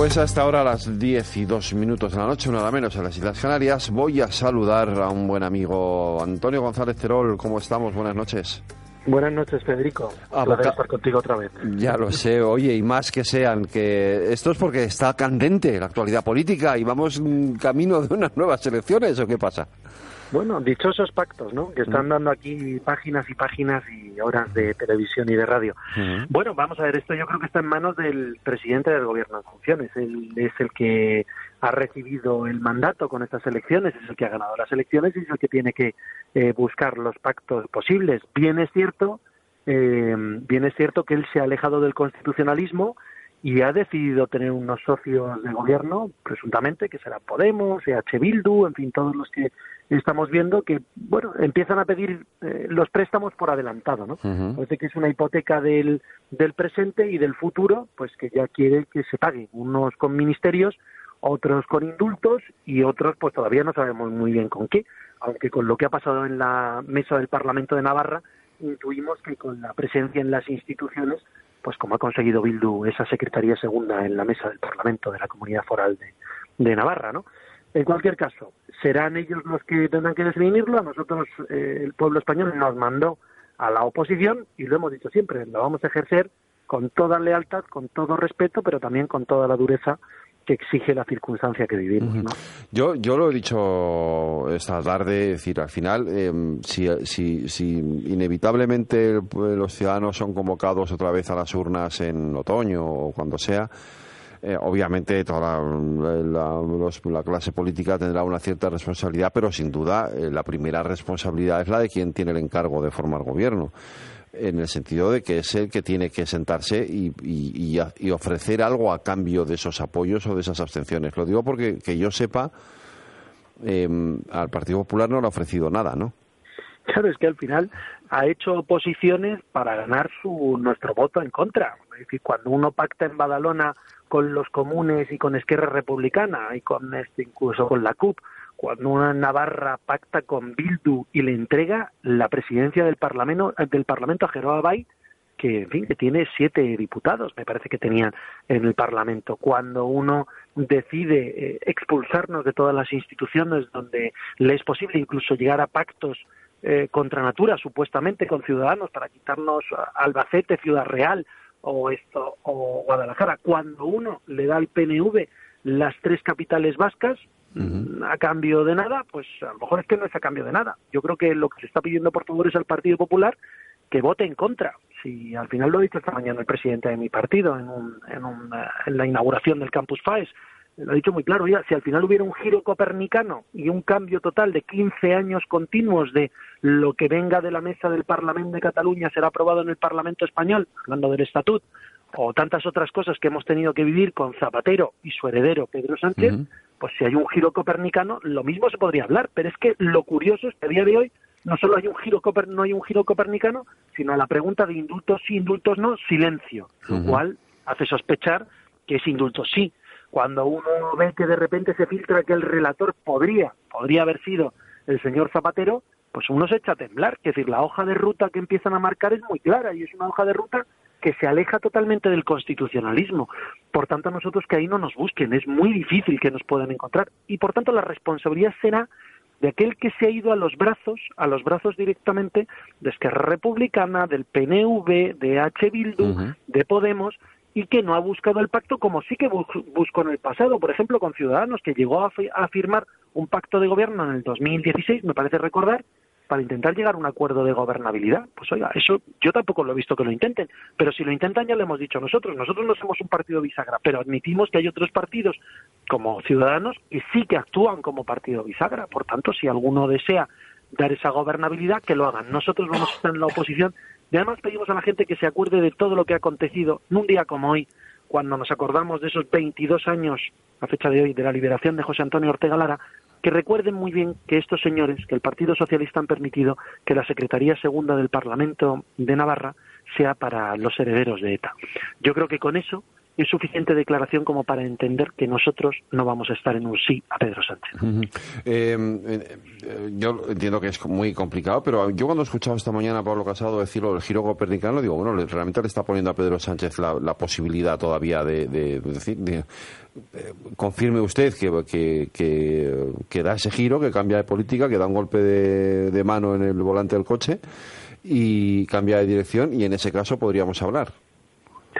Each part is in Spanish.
Pues hasta ahora a las 10 y 2 minutos de la noche, nada menos en las Islas Canarias, voy a saludar a un buen amigo, Antonio González Terol. ¿Cómo estamos? Buenas noches. Buenas noches, Federico. Ah, Placer estar contigo otra vez. Ya lo sé, oye, y más que sean, que esto es porque está candente la actualidad política y vamos camino de unas nuevas elecciones, ¿o qué pasa? Bueno, dichosos pactos, ¿no? Que están dando aquí páginas y páginas y horas de televisión y de radio. Bueno, vamos a ver, esto yo creo que está en manos del presidente del gobierno en funciones. Él es el que ha recibido el mandato con estas elecciones, es el que ha ganado las elecciones y es el que tiene que eh, buscar los pactos posibles. Bien es cierto, eh, bien es cierto que él se ha alejado del constitucionalismo y ha decidido tener unos socios de gobierno, presuntamente, que serán Podemos, EH Bildu, en fin, todos los que estamos viendo que, bueno, empiezan a pedir eh, los préstamos por adelantado, ¿no? Parece que es una hipoteca del, del presente y del futuro, pues que ya quiere que se pague, unos con ministerios, otros con indultos y otros, pues todavía no sabemos muy bien con qué, aunque con lo que ha pasado en la mesa del Parlamento de Navarra, intuimos que con la presencia en las instituciones pues como ha conseguido Bildu esa Secretaría Segunda en la mesa del Parlamento de la Comunidad Foral de, Navarra, ¿no? En cualquier caso, serán ellos los que tendrán que definirlo. A nosotros, eh, el pueblo español nos mandó a la oposición y lo hemos dicho siempre, lo vamos a ejercer con toda lealtad, con todo respeto, pero también con toda la dureza que exige la circunstancia que vivimos. ¿no? Yo, yo lo he dicho esta tarde, decir, al final, em, si, si, si, inevitablemente los ciudadanos son convocados otra vez a las urnas en otoño o cuando sea, eh, obviamente toda la, clase política tendrá una cierta responsabilidad, pero sin duda eh, la primera responsabilidad es la de quien tiene el encargo de formar gobierno en el sentido de que es el que tiene que sentarse y, y, ofrecer algo a cambio de esos apoyos o de esas abstenciones. Lo digo porque que yo sepa, em, al Partido Popular no le ha ofrecido nada, ¿no? Claro, es que al final ha hecho oposiciones para ganar su nuestro voto en contra. Es decir, cuando uno pacta en Badalona con los comunes y con Esquerra Republicana y con este, incluso con la CUP cuando una Navarra pacta con Bildu y le entrega la presidencia del Parlamento, del Parlamento a Jeroa Bay, que, en fin, que tiene siete diputados, me parece que tenían en el Parlamento. Cuando uno decide eh, expulsarnos de todas las instituciones donde le es posible incluso llegar a pactos eh, contra natura, supuestamente, con ciudadanos, para quitarnos Albacete, Ciudad Real o, esto, o Guadalajara, cuando uno le da al PNV las tres capitales vascas, a cambio de nada, pues a lo mejor es que no es a cambio de nada. Yo creo que lo que se está pidiendo por favor es al Partido Popular que vote en contra. Si al final lo ha dicho esta mañana el presidente de mi partido en, en, la inauguración del Campus FAES, lo ha dicho muy claro, ya, si al final hubiera un giro copernicano y un cambio total de 15 años continuos de lo que venga de la mesa del Parlamento de Cataluña será aprobado en el Parlamento español, hablando del Estatut, o tantas otras cosas que hemos tenido que vivir con Zapatero y su heredero Pedro Sánchez, pues si hay un giro copernicano, lo mismo se podría hablar, pero es que lo curioso es que a día de hoy no solo hay un giro no hay un giro copernicano, sino a la pregunta de indultos sí, indultos no, silencio, lo cual hace sospechar que es indultos sí. Cuando uno ve que de repente se filtra que el relator podría, podría haber sido el señor Zapatero, pues uno se echa a temblar. Es decir, la hoja de ruta que empiezan a marcar es muy clara y es una hoja de ruta que se aleja totalmente del constitucionalismo. Por tanto, nosotros que ahí no nos busquen, es muy difícil que nos puedan encontrar. Y por tanto, la responsabilidad será de aquel que se ha ido a los brazos, a los brazos directamente de Esquerra Republicana, del PNV, de H. Bildu, de Podemos, y que no ha buscado el pacto como sí que buscó en el pasado, por ejemplo, con Ciudadanos, que llegó a, a firmar un pacto de gobierno en el 2016, me parece recordar, para intentar llegar a un acuerdo de gobernabilidad. Pues oiga, eso yo tampoco lo he visto que lo intenten, pero si lo intentan ya lo hemos dicho nosotros. Nosotros no somos un partido bisagra, pero admitimos que hay otros partidos como Ciudadanos que sí que actúan como partido bisagra. Por tanto, si alguno desea dar esa gobernabilidad, que lo hagan. Nosotros vamos a estar en la oposición y además pedimos a la gente que se acuerde de todo lo que ha acontecido en un día como hoy, cuando nos acordamos de esos 22 años, a fecha de hoy, de la liberación de José Antonio Ortega Lara, que recuerden muy bien que estos señores, que el Partido Socialista han permitido que la Secretaría Segunda del Parlamento de Navarra sea para los herederos de ETA. Yo creo que con eso es suficiente declaración como para entender que nosotros no vamos a estar en un sí a Pedro Sánchez. Eh, eh, yo entiendo que es muy complicado, pero yo cuando he escuchado esta mañana a Pablo Casado decirlo del giro copernicano, digo, bueno, realmente le está poniendo a Pedro Sánchez la, posibilidad todavía de, decir, eh, confirme usted que, que, da ese giro, que cambia de política, que da un golpe de mano en el volante del coche y cambia de dirección y en ese caso podríamos hablar.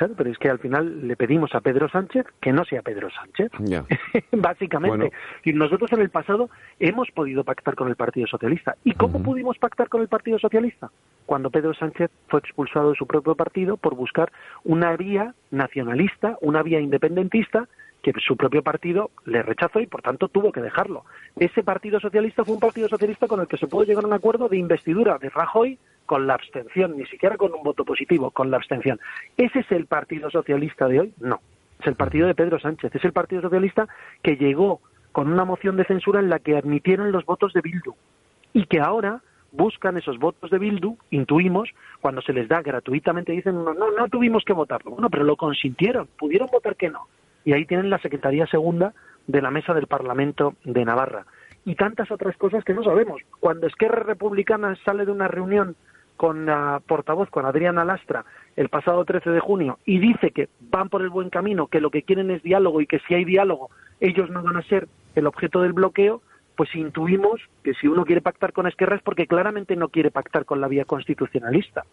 Claro, pero es que al final le pedimos a Pedro Sánchez que no sea Pedro Sánchez. Básicamente. Y nosotros en el pasado hemos podido pactar con el Partido Socialista. ¿Y cómo pudimos pactar con el Partido Socialista? Cuando Pedro Sánchez fue expulsado de su propio partido por buscar una vía nacionalista, una vía independentista que su propio partido le rechazó y por tanto tuvo que dejarlo. Ese Partido Socialista fue un Partido Socialista con el que se pudo llegar a un acuerdo de investidura de Rajoy con la abstención, ni siquiera con un voto positivo, con la abstención. ¿Ese es el Partido Socialista de hoy? No. Es el partido de Pedro Sánchez. Es el Partido Socialista que llegó con una moción de censura en la que admitieron los votos de Bildu y que ahora buscan esos votos de Bildu, intuimos, cuando se les da gratuitamente, dicen, no, no, tuvimos que votarlo. Bueno, pero lo consintieron, pudieron votar que no y ahí tienen la Secretaría Segunda de la Mesa del Parlamento de Navarra. Y tantas otras cosas que no sabemos. Cuando Esquerra Republicana sale de una reunión con la portavoz, con Adriana Lastra, el pasado 13 de junio, y dice que van por el buen camino, que lo que quieren es diálogo y que si hay diálogo ellos no van a ser el objeto del bloqueo, pues intuimos que si uno quiere pactar con Esquerra es porque claramente no quiere pactar con la vía constitucionalista.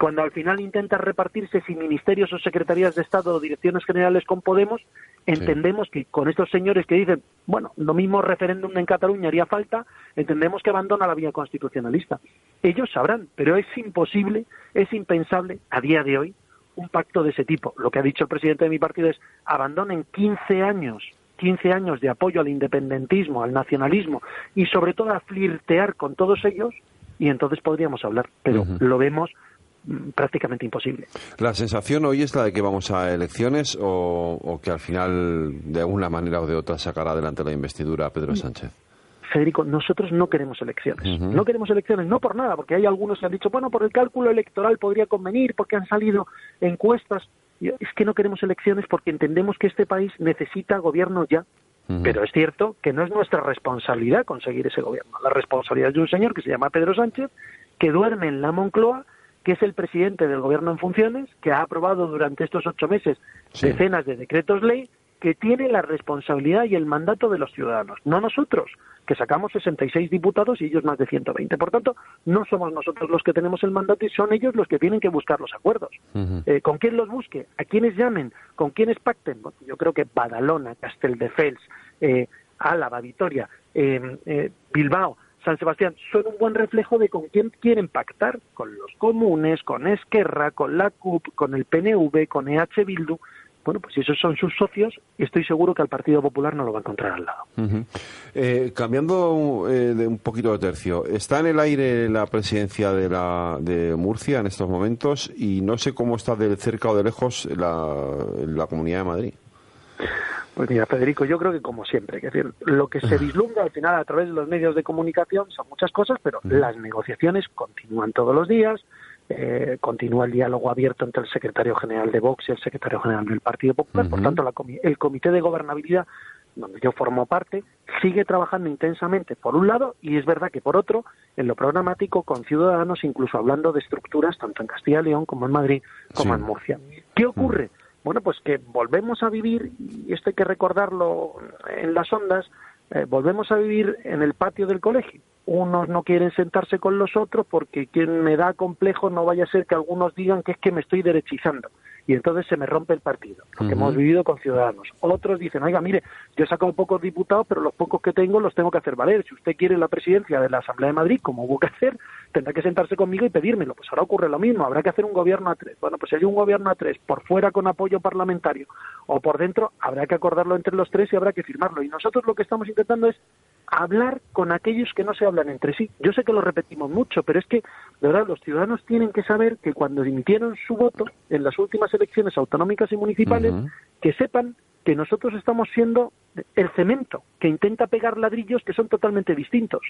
Cuando al final intenta repartirse sin ministerios o secretarías de Estado o direcciones generales con Podemos, entendemos que con estos señores que dicen, bueno, lo mismo referéndum en Cataluña haría falta, entendemos que abandona la vía constitucionalista. Ellos sabrán, pero es imposible, es impensable a día de hoy un pacto de ese tipo. Lo que ha dicho el presidente de mi partido es abandonen 15 años 15 años de apoyo al independentismo, al nacionalismo y sobre todo a flirtear con todos ellos y entonces podríamos hablar, pero lo vemos mm, prácticamente imposible. ¿La sensación hoy es la de que vamos a elecciones o, que al final de alguna manera o de otra sacará adelante la investidura Pedro mm. Sánchez? Federico, nosotros no queremos elecciones. No queremos elecciones, no por nada, porque hay algunos que han dicho, bueno, por el cálculo electoral podría convenir, porque han salido encuestas es que no queremos elecciones porque entendemos que este país necesita gobierno ya. Pero es cierto que no es nuestra responsabilidad conseguir ese gobierno. La responsabilidad es de un señor que se llama Pedro Sánchez, que duerme en la Moncloa, que es el presidente del gobierno en funciones, que ha aprobado durante estos ocho meses decenas de decretos ley, que tiene la responsabilidad y el mandato de los ciudadanos, no nosotros que sacamos 66 diputados y ellos más de 120. Por tanto, no somos nosotros los que tenemos el mandato y son ellos los que tienen que buscar los acuerdos. Eh, ¿Con quién los busque? ¿A quiénes llamen? ¿Con quiénes pacten? yo creo que Badalona, Casteldefels, eh, Álava, Vitoria, eh, eh, Bilbao, San Sebastián son un buen reflejo de con quién quieren pactar, con los comunes, con Esquerra, con la CUP, con el PNV, con EH Bildu, bueno, pues si esos son sus socios, estoy seguro que al Partido Popular no lo va a encontrar al lado. Eh, cambiando eh, de un poquito de tercio, está en el aire la presidencia de, la, de Murcia en estos momentos y no sé cómo está de cerca o de lejos la, la Comunidad de Madrid. Pues mira, Federico, yo creo que como siempre, es decir, lo que se vislumbra al final a través de los medios de comunicación son muchas cosas, pero las negociaciones continúan todos los días, eh, continúa el diálogo abierto entre el secretario general de Vox y el secretario general del Partido Popular. Por tanto, el Comité de Gobernabilidad, donde yo formo parte, sigue trabajando intensamente, por un lado, y es verdad que por otro, en lo programático, con ciudadanos, incluso hablando de estructuras, tanto en Castilla y León como en Madrid, como en Murcia. ¿Qué ocurre? Bueno, pues que volvemos a vivir, y esto hay que recordarlo en las ondas, eh, volvemos a vivir en el patio del colegio unos no quieren sentarse con los otros porque quien me da complejo no vaya a ser que algunos digan que es que me estoy derechizando y entonces se me rompe el partido, lo que hemos vivido con Ciudadanos. Otros dicen, oiga, mire, yo he sacado pocos diputados, pero los pocos que tengo los tengo que hacer valer. Si usted quiere la presidencia de la Asamblea de Madrid, como hubo que hacer, tendrá que sentarse conmigo y pedírmelo. Pues ahora ocurre lo mismo, habrá que hacer un gobierno a tres. Bueno, pues si hay un gobierno a tres, por fuera con apoyo parlamentario o por dentro, habrá que acordarlo entre los tres y habrá que firmarlo. Y nosotros lo que estamos intentando es hablar con aquellos que no se hablan entre sí. Yo sé que lo repetimos mucho, pero es que, de verdad, los ciudadanos tienen que saber que cuando emitieron su voto en las últimas elecciones autonómicas y municipales, que sepan que nosotros estamos siendo el cemento que intenta pegar ladrillos que son totalmente distintos.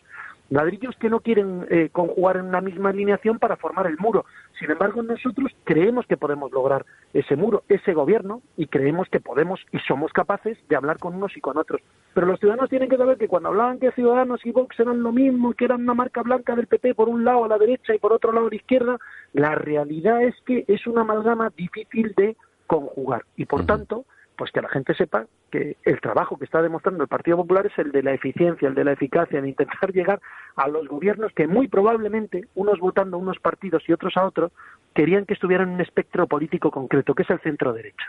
Ladrillos que no quieren eh, conjugar en una misma alineación para formar el muro. Sin embargo, nosotros creemos que podemos lograr ese muro, ese gobierno, y creemos que podemos y somos capaces de hablar con unos y con otros. Pero los ciudadanos tienen que saber que cuando hablaban que Ciudadanos y Vox eran lo mismo, que eran una marca blanca del PP por un lado a la derecha y por otro lado a la izquierda, la realidad es que es una amalgama difícil de conjugar. Y por tanto, pues que la gente sepa que el trabajo que está demostrando el Partido Popular es el de la eficiencia, el de la eficacia, de intentar llegar a los gobiernos que muy probablemente, unos votando a unos partidos y otros a otros, querían que estuvieran en un espectro político concreto, que es el centro derecha.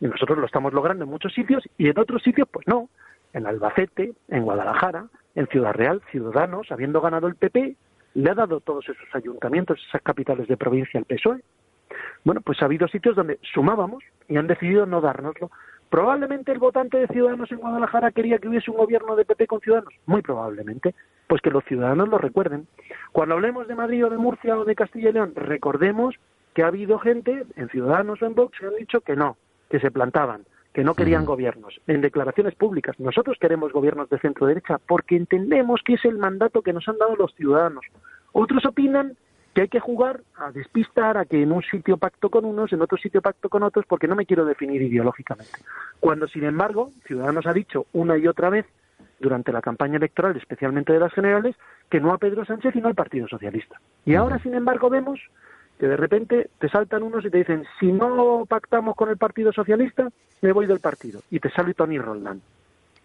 Y nosotros lo estamos logrando en muchos sitios y en otros sitios, pues no. En Albacete, en Guadalajara, en Ciudad Real, Ciudadanos, habiendo ganado el PP, le ha dado todos esos ayuntamientos, esas capitales de provincia al PSOE. Bueno, pues ha habido sitios donde sumábamos y han decidido no dárnoslo. Probablemente el votante de Ciudadanos en Guadalajara quería que hubiese un gobierno de PP con Ciudadanos. Muy probablemente. Pues que los ciudadanos lo recuerden. Cuando hablemos de Madrid o de Murcia o de Castilla y León, recordemos que ha habido gente en Ciudadanos o en Vox que han dicho que no, que se plantaban, que no querían gobiernos. En declaraciones públicas, nosotros queremos gobiernos de centro derecha porque entendemos que es el mandato que nos han dado los ciudadanos. Otros opinan que hay que jugar a despistar, a que en un sitio pacto con unos, en otro sitio pacto con otros, porque no me quiero definir ideológicamente. Cuando, sin embargo, Ciudadanos ha dicho una y otra vez durante la campaña electoral, especialmente de las generales, que no a Pedro Sánchez, sino al Partido Socialista. Y ahora, sin embargo, vemos que de repente te saltan unos y te dicen, si no pactamos con el Partido Socialista, me voy del partido. Y te sale Tony Roldán.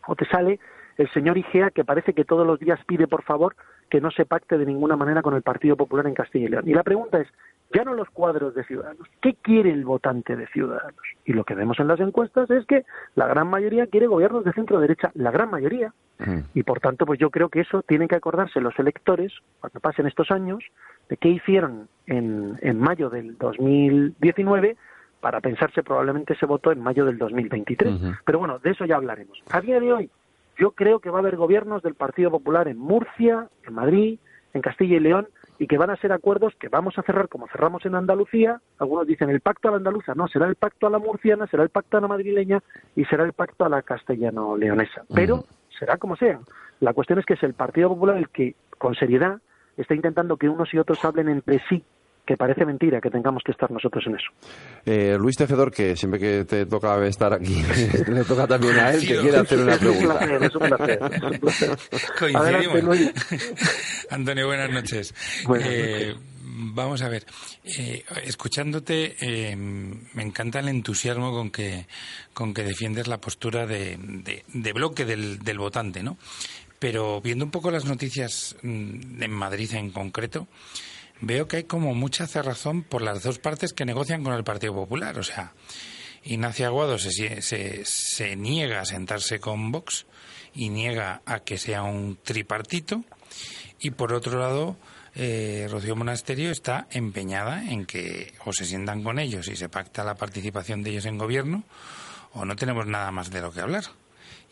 O te sale el señor Igea, que parece que todos los días pide, por favor, que no se pacte de ninguna manera con el Partido Popular en Castilla y León. Y la pregunta es, ya no los cuadros de Ciudadanos, ¿qué quiere el votante de Ciudadanos? Y lo que vemos en las encuestas es que la gran mayoría quiere gobiernos de centro derecha, la gran mayoría. Y por tanto, pues yo creo que eso tienen que acordarse los electores, cuando pasen estos años, de qué hicieron en, en mayo del 2019 para pensarse probablemente ese voto en mayo del 2023. Pero bueno, de eso ya hablaremos. A día de hoy, yo creo que va a haber gobiernos del Partido Popular en Murcia, en Madrid, en Castilla y León, y que van a ser acuerdos que vamos a cerrar como cerramos en Andalucía. Algunos dicen el pacto a la andaluza, no, será el pacto a la murciana, será el pacto a la madrileña y será el pacto a la castellano-leonesa. Pero será como sea. La cuestión es que es el Partido Popular el que, con seriedad, está intentando que unos y otros hablen entre sí que parece mentira que tengamos que estar nosotros en eso. Eh, Luis Tejedor, que siempre que te toca estar aquí, le toca también a él, que quiere hacer una pregunta. Es un placer, es un placer. Adelante, Luis. Antonio, buenas noches. Eh, vamos a ver, eh, escuchándote, eh, me encanta el entusiasmo con que, con que defiendes la postura de, de, bloque del, del votante, ¿no? Pero viendo un poco las noticias mm, en Madrid en concreto, veo que hay como mucha cerrazón por las dos partes que negocian con el Partido Popular. O sea, Ignacio Aguado se, se, niega a sentarse con Vox y niega a que sea un tripartito. Y por otro lado, eh, Rocío Monasterio está empeñada en que o se sientan con ellos y se pacta la participación de ellos en gobierno o no tenemos nada más de lo que hablar.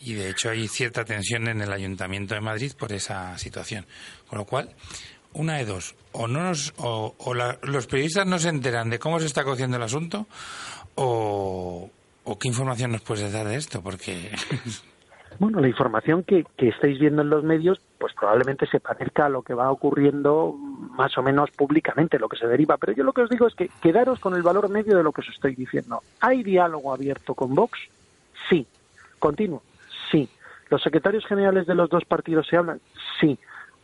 Y de hecho hay cierta tensión en el Ayuntamiento de Madrid por esa situación. Con lo cual, una de dos, o no nos, o, los periodistas no se enteran de cómo se está cociendo el asunto, o, qué información nos puedes dar de esto, porque bueno, la información que, que estáis viendo en los medios, pues probablemente se parezca a lo que va ocurriendo más o menos públicamente, lo que se deriva. Pero yo lo que os digo es que quedaros con el valor medio de lo que os estoy diciendo. ¿Hay diálogo abierto con Vox? Sí. ¿Continuo? Sí. ¿Los secretarios generales de los dos partidos se hablan? Sí.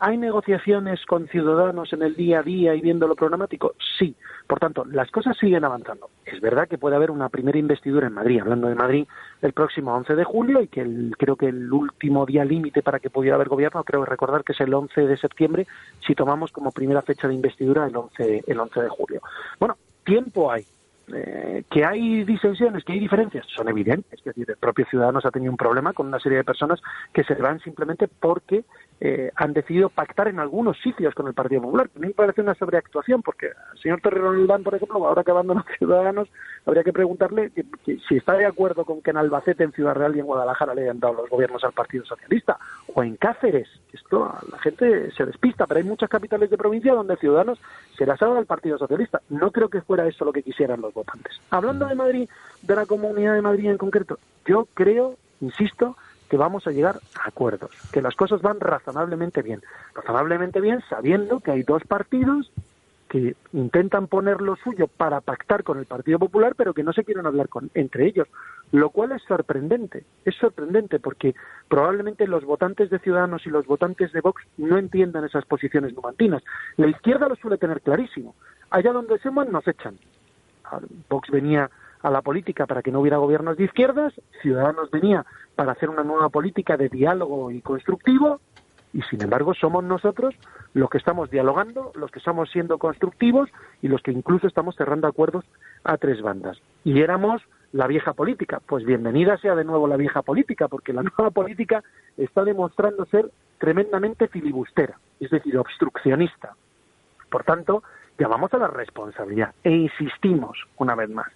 ¿Hay negociaciones con ciudadanos en el día a día y viendo lo programático? Sí. Por tanto, las cosas siguen avanzando. Es verdad que puede haber una primera investidura en Madrid, hablando de Madrid, el próximo 11 de julio y que el, creo que el último día límite para que pudiera haber gobierno, creo recordar que es el 11 de septiembre, si tomamos como primera fecha de investidura el 11, el 11 de julio. Bueno, tiempo hay. Eh, que hay disensiones, que hay diferencias, son evidentes. Es decir, el propio Ciudadanos ha tenido un problema con una serie de personas que se van simplemente porque eh, han decidido pactar en algunos sitios con el Partido Popular. A mí me parece una sobreactuación, porque al señor Torreón por ejemplo, ahora que abandona Ciudadanos, habría que preguntarle si está de acuerdo con que en Albacete, en Ciudad Real y en Guadalajara le hayan dado los gobiernos al Partido Socialista, o en Cáceres. Esto la gente se despista, pero hay muchas capitales de provincia donde Ciudadanos se las ha dado al Partido Socialista. No creo que fuera eso lo que quisieran los votantes. Hablando de Madrid, de la Comunidad de Madrid en concreto, yo creo, insisto, que vamos a llegar a acuerdos, que las cosas van razonablemente bien. Razonablemente bien sabiendo que hay dos partidos que intentan poner lo suyo para pactar con el Partido Popular, pero que no se quieren hablar con, entre ellos, lo cual es sorprendente. Es sorprendente porque probablemente los votantes de Ciudadanos y los votantes de Vox no entiendan esas posiciones numantinas. La izquierda lo suele tener clarísimo. Allá donde se van nos echan. Vox venía a la política para que no hubiera gobiernos de izquierdas, Ciudadanos venía para hacer una nueva política de diálogo y constructivo, y sin embargo somos nosotros los que estamos dialogando, los que estamos siendo constructivos y los que incluso estamos cerrando acuerdos a tres bandas. Y éramos la vieja política. Pues bienvenida sea de nuevo la vieja política, porque la nueva política está demostrando ser tremendamente filibustera, es decir, obstruccionista. Por tanto, llamamos a la responsabilidad e insistimos una vez más.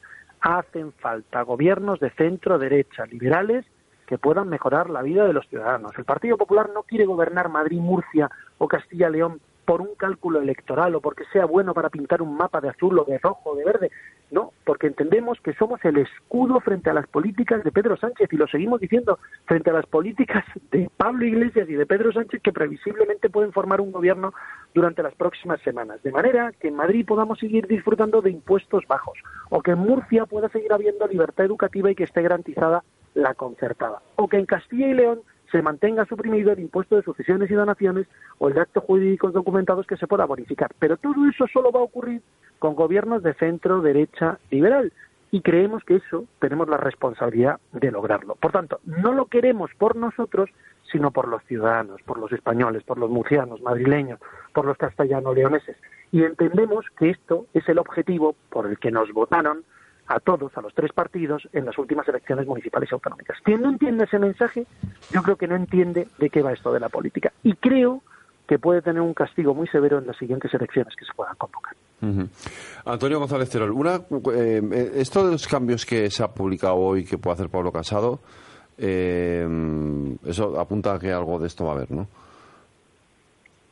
Hacen falta gobiernos de centro derecha, liberales, que puedan mejorar la vida de los ciudadanos. El Partido Popular no quiere gobernar Madrid, Murcia o Castilla-León por un cálculo electoral o porque sea bueno para pintar un mapa de azul o de rojo o de verde. No, porque entendemos que somos el escudo frente a las políticas de Pedro Sánchez y lo seguimos diciendo frente a las políticas de Pablo Iglesias y de Pedro Sánchez que previsiblemente pueden formar un gobierno durante las próximas semanas. De manera que en Madrid podamos seguir disfrutando de impuestos bajos o que en Murcia pueda seguir habiendo libertad educativa y que esté garantizada la concertada. O que en Castilla y León se mantenga suprimido el impuesto de sucesiones y donaciones o el de actos jurídicos documentados que se pueda bonificar. Pero todo eso solo va a ocurrir con gobiernos de centro, derecha, liberal. Y creemos que eso tenemos la responsabilidad de lograrlo. Por tanto, no lo queremos por nosotros, sino por los ciudadanos, por los españoles, por los murcianos, madrileños, por los castellano-leoneses. Y entendemos que esto es el objetivo por el que nos votaron a todos, a los tres partidos, en las últimas elecciones municipales y autonómicas. Quien no entiende ese mensaje, yo creo que no entiende de qué va esto de la política. Y creo que puede tener un castigo muy severo en las siguientes elecciones que se puedan convocar. Antonio González Terol, una, eh, esto de los cambios que se ha publicado hoy que puede hacer Pablo Casado, eh, eso apunta a que algo de esto va a haber, ¿no?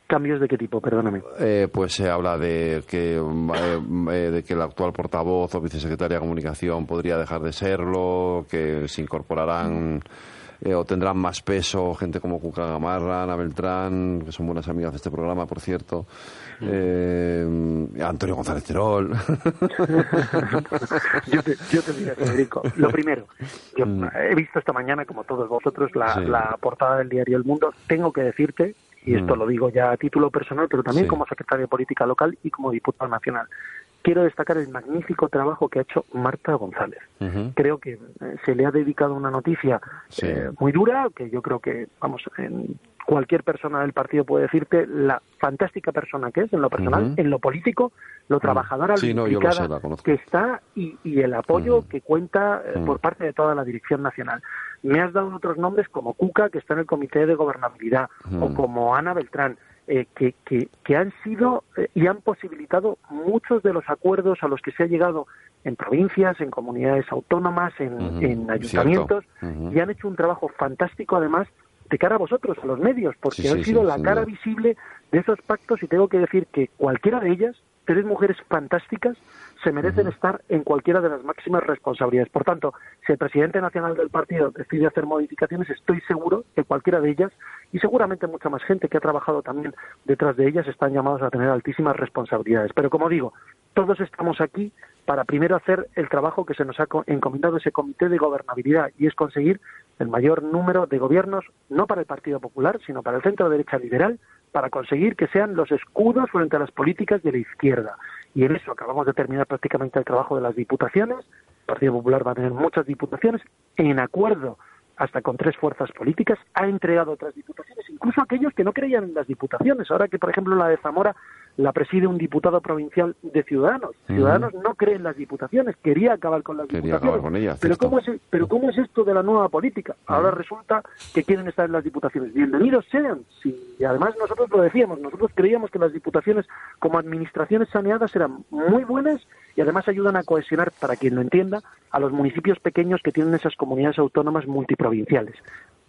¿Cambios de qué tipo? Perdóname. Eh, pues se habla de que, eh, eh, de que el actual portavoz o vicesecretaria de Comunicación podría dejar de serlo, que se incorporarán o tendrán más peso gente como Cuca Gamarra, Ana Beltrán, que son buenas amigas de este programa, por cierto, Antonio González Terol. yo, te, yo te diré, Federico, lo primero, yo mm. he visto esta mañana, como todos vosotros, la, la portada del diario El Mundo. Tengo que decirte y esto mm. lo digo ya a título personal, pero también como secretario de Política Local y como diputado nacional. Quiero destacar el magnífico trabajo que ha hecho Marta González. Creo que eh, se le ha dedicado una noticia eh, muy dura, que yo creo que, vamos, en cualquier persona del partido puede decirte la fantástica persona que es en lo personal, en lo político, lo trabajadora, lo que está y, el apoyo que cuenta eh, por parte de toda la dirección nacional. Me has dado otros nombres como Cuca, que está en el Comité de Gobernabilidad, o como Ana Beltrán, eh, que, que, han sido eh, y han posibilitado muchos de los acuerdos a los que se ha llegado en provincias, en comunidades autónomas, en, ayuntamientos, y han hecho un trabajo fantástico además de cara a vosotros, a los medios, porque han sido la cara visible de esos pactos y tengo que decir que cualquiera de ellas, tres mujeres fantásticas, se merecen estar en cualquiera de las máximas responsabilidades. Por tanto, si el presidente nacional del partido decide hacer modificaciones, estoy seguro que cualquiera de ellas, y seguramente mucha más gente que ha trabajado también detrás de ellas, están llamados a tener altísimas responsabilidades. Pero como digo, todos estamos aquí para primero hacer el trabajo que se nos ha encomendado ese comité de gobernabilidad y es conseguir el mayor número de gobiernos, no para el Partido Popular, sino para el centro derecha liberal, para conseguir que sean los escudos frente a las políticas de la izquierda. Y en eso acabamos de terminar prácticamente el trabajo de las diputaciones. El Partido Popular va a tener muchas diputaciones en acuerdo hasta con tres fuerzas políticas, ha entregado otras diputaciones, incluso aquellos que no creían en las diputaciones. Ahora que, por ejemplo, la de Zamora la preside un diputado provincial de Ciudadanos. Ciudadanos no cree en las diputaciones, quería acabar con las diputaciones. pero, ¿cómo es, pero ¿cómo es esto de la nueva política? Ahora resulta que quieren estar en las diputaciones. Bienvenidos sean. y además nosotros lo decíamos, nosotros creíamos que las diputaciones como administraciones saneadas eran muy buenas y además ayudan a cohesionar, para quien lo entienda, a los municipios pequeños que tienen esas comunidades autónomas multiprovinciales provinciales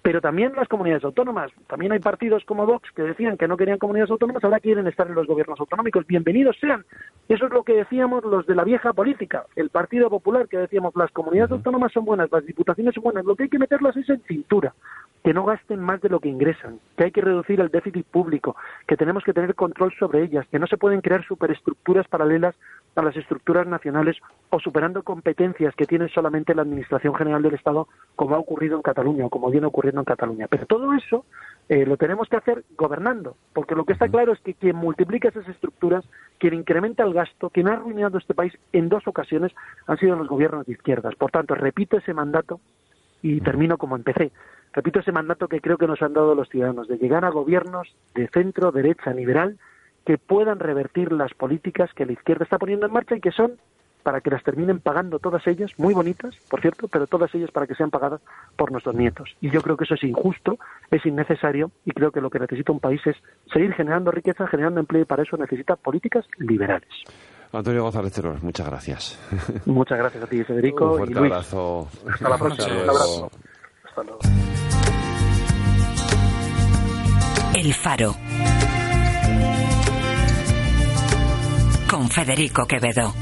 pero también las comunidades autónomas. También hay partidos como Vox que decían que no querían comunidades autónomas, ahora quieren estar en los gobiernos autonómicos. Bienvenidos sean. Eso es lo que decíamos los de la vieja política, el Partido Popular, que decíamos las comunidades autónomas son buenas, las diputaciones son buenas, lo que hay que meterlas es en cintura, que no gasten más de lo que ingresan, que hay que reducir el déficit público, que tenemos que tener control sobre ellas, que no se pueden crear superestructuras paralelas a las estructuras nacionales o superando competencias que tiene solamente la Administración General del Estado, como ha ocurrido en Cataluña o como viene ocurriendo en Cataluña. Pero todo eso eh, lo tenemos que hacer gobernando, porque lo que está claro es que quien multiplica esas estructuras, quien incrementa el gasto, quien ha arruinado este país en dos ocasiones han sido los gobiernos de izquierdas. Por tanto, repito ese mandato y termino como empecé. Repito ese mandato que creo que nos han dado los ciudadanos, de llegar a gobiernos de centro, derecha, liberal, que puedan revertir las políticas que la izquierda está poniendo en marcha y que son para que las terminen pagando todas ellas, muy bonitas, por cierto, pero todas ellas para que sean pagadas por nuestros nietos. Y yo creo que eso es injusto, es innecesario y creo que lo que necesita un país es seguir generando riqueza, generando empleo y para eso necesita políticas liberales. Antonio González muchas gracias. Muchas gracias a ti, Federico. Un fuerte abrazo. Hasta la próxima. Un abrazo. Hasta luego. El Faro. Con Federico Quevedo.